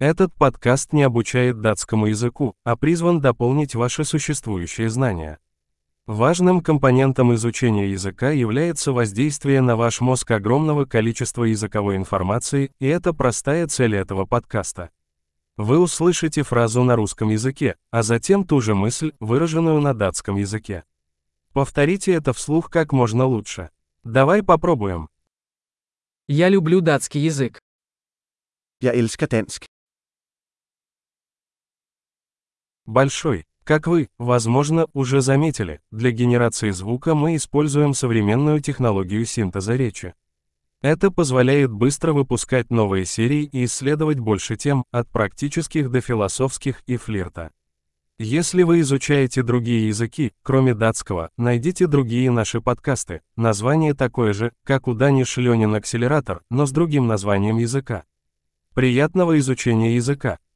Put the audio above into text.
Этот подкаст не обучает датскому языку, а призван дополнить ваши существующие знания. Важным компонентом изучения языка является воздействие на ваш мозг огромного количества языковой информации, и это простая цель этого подкаста. Вы услышите фразу на русском языке, а затем ту же мысль, выраженную на датском языке. Повторите это вслух как можно лучше. Давай попробуем. Я люблю датский язык. Jeg elsker dansk. Большой. Как вы, возможно, уже заметили, для генерации звука мы используем современную технологию синтеза речи. Это позволяет быстро выпускать новые серии и исследовать больше тем, от практических до философских и флирта. Если вы изучаете другие языки, кроме датского, найдите другие наши подкасты. Название такое же, как у Дани Шлёнин акселератор, но с другим названием языка. Приятного изучения языка!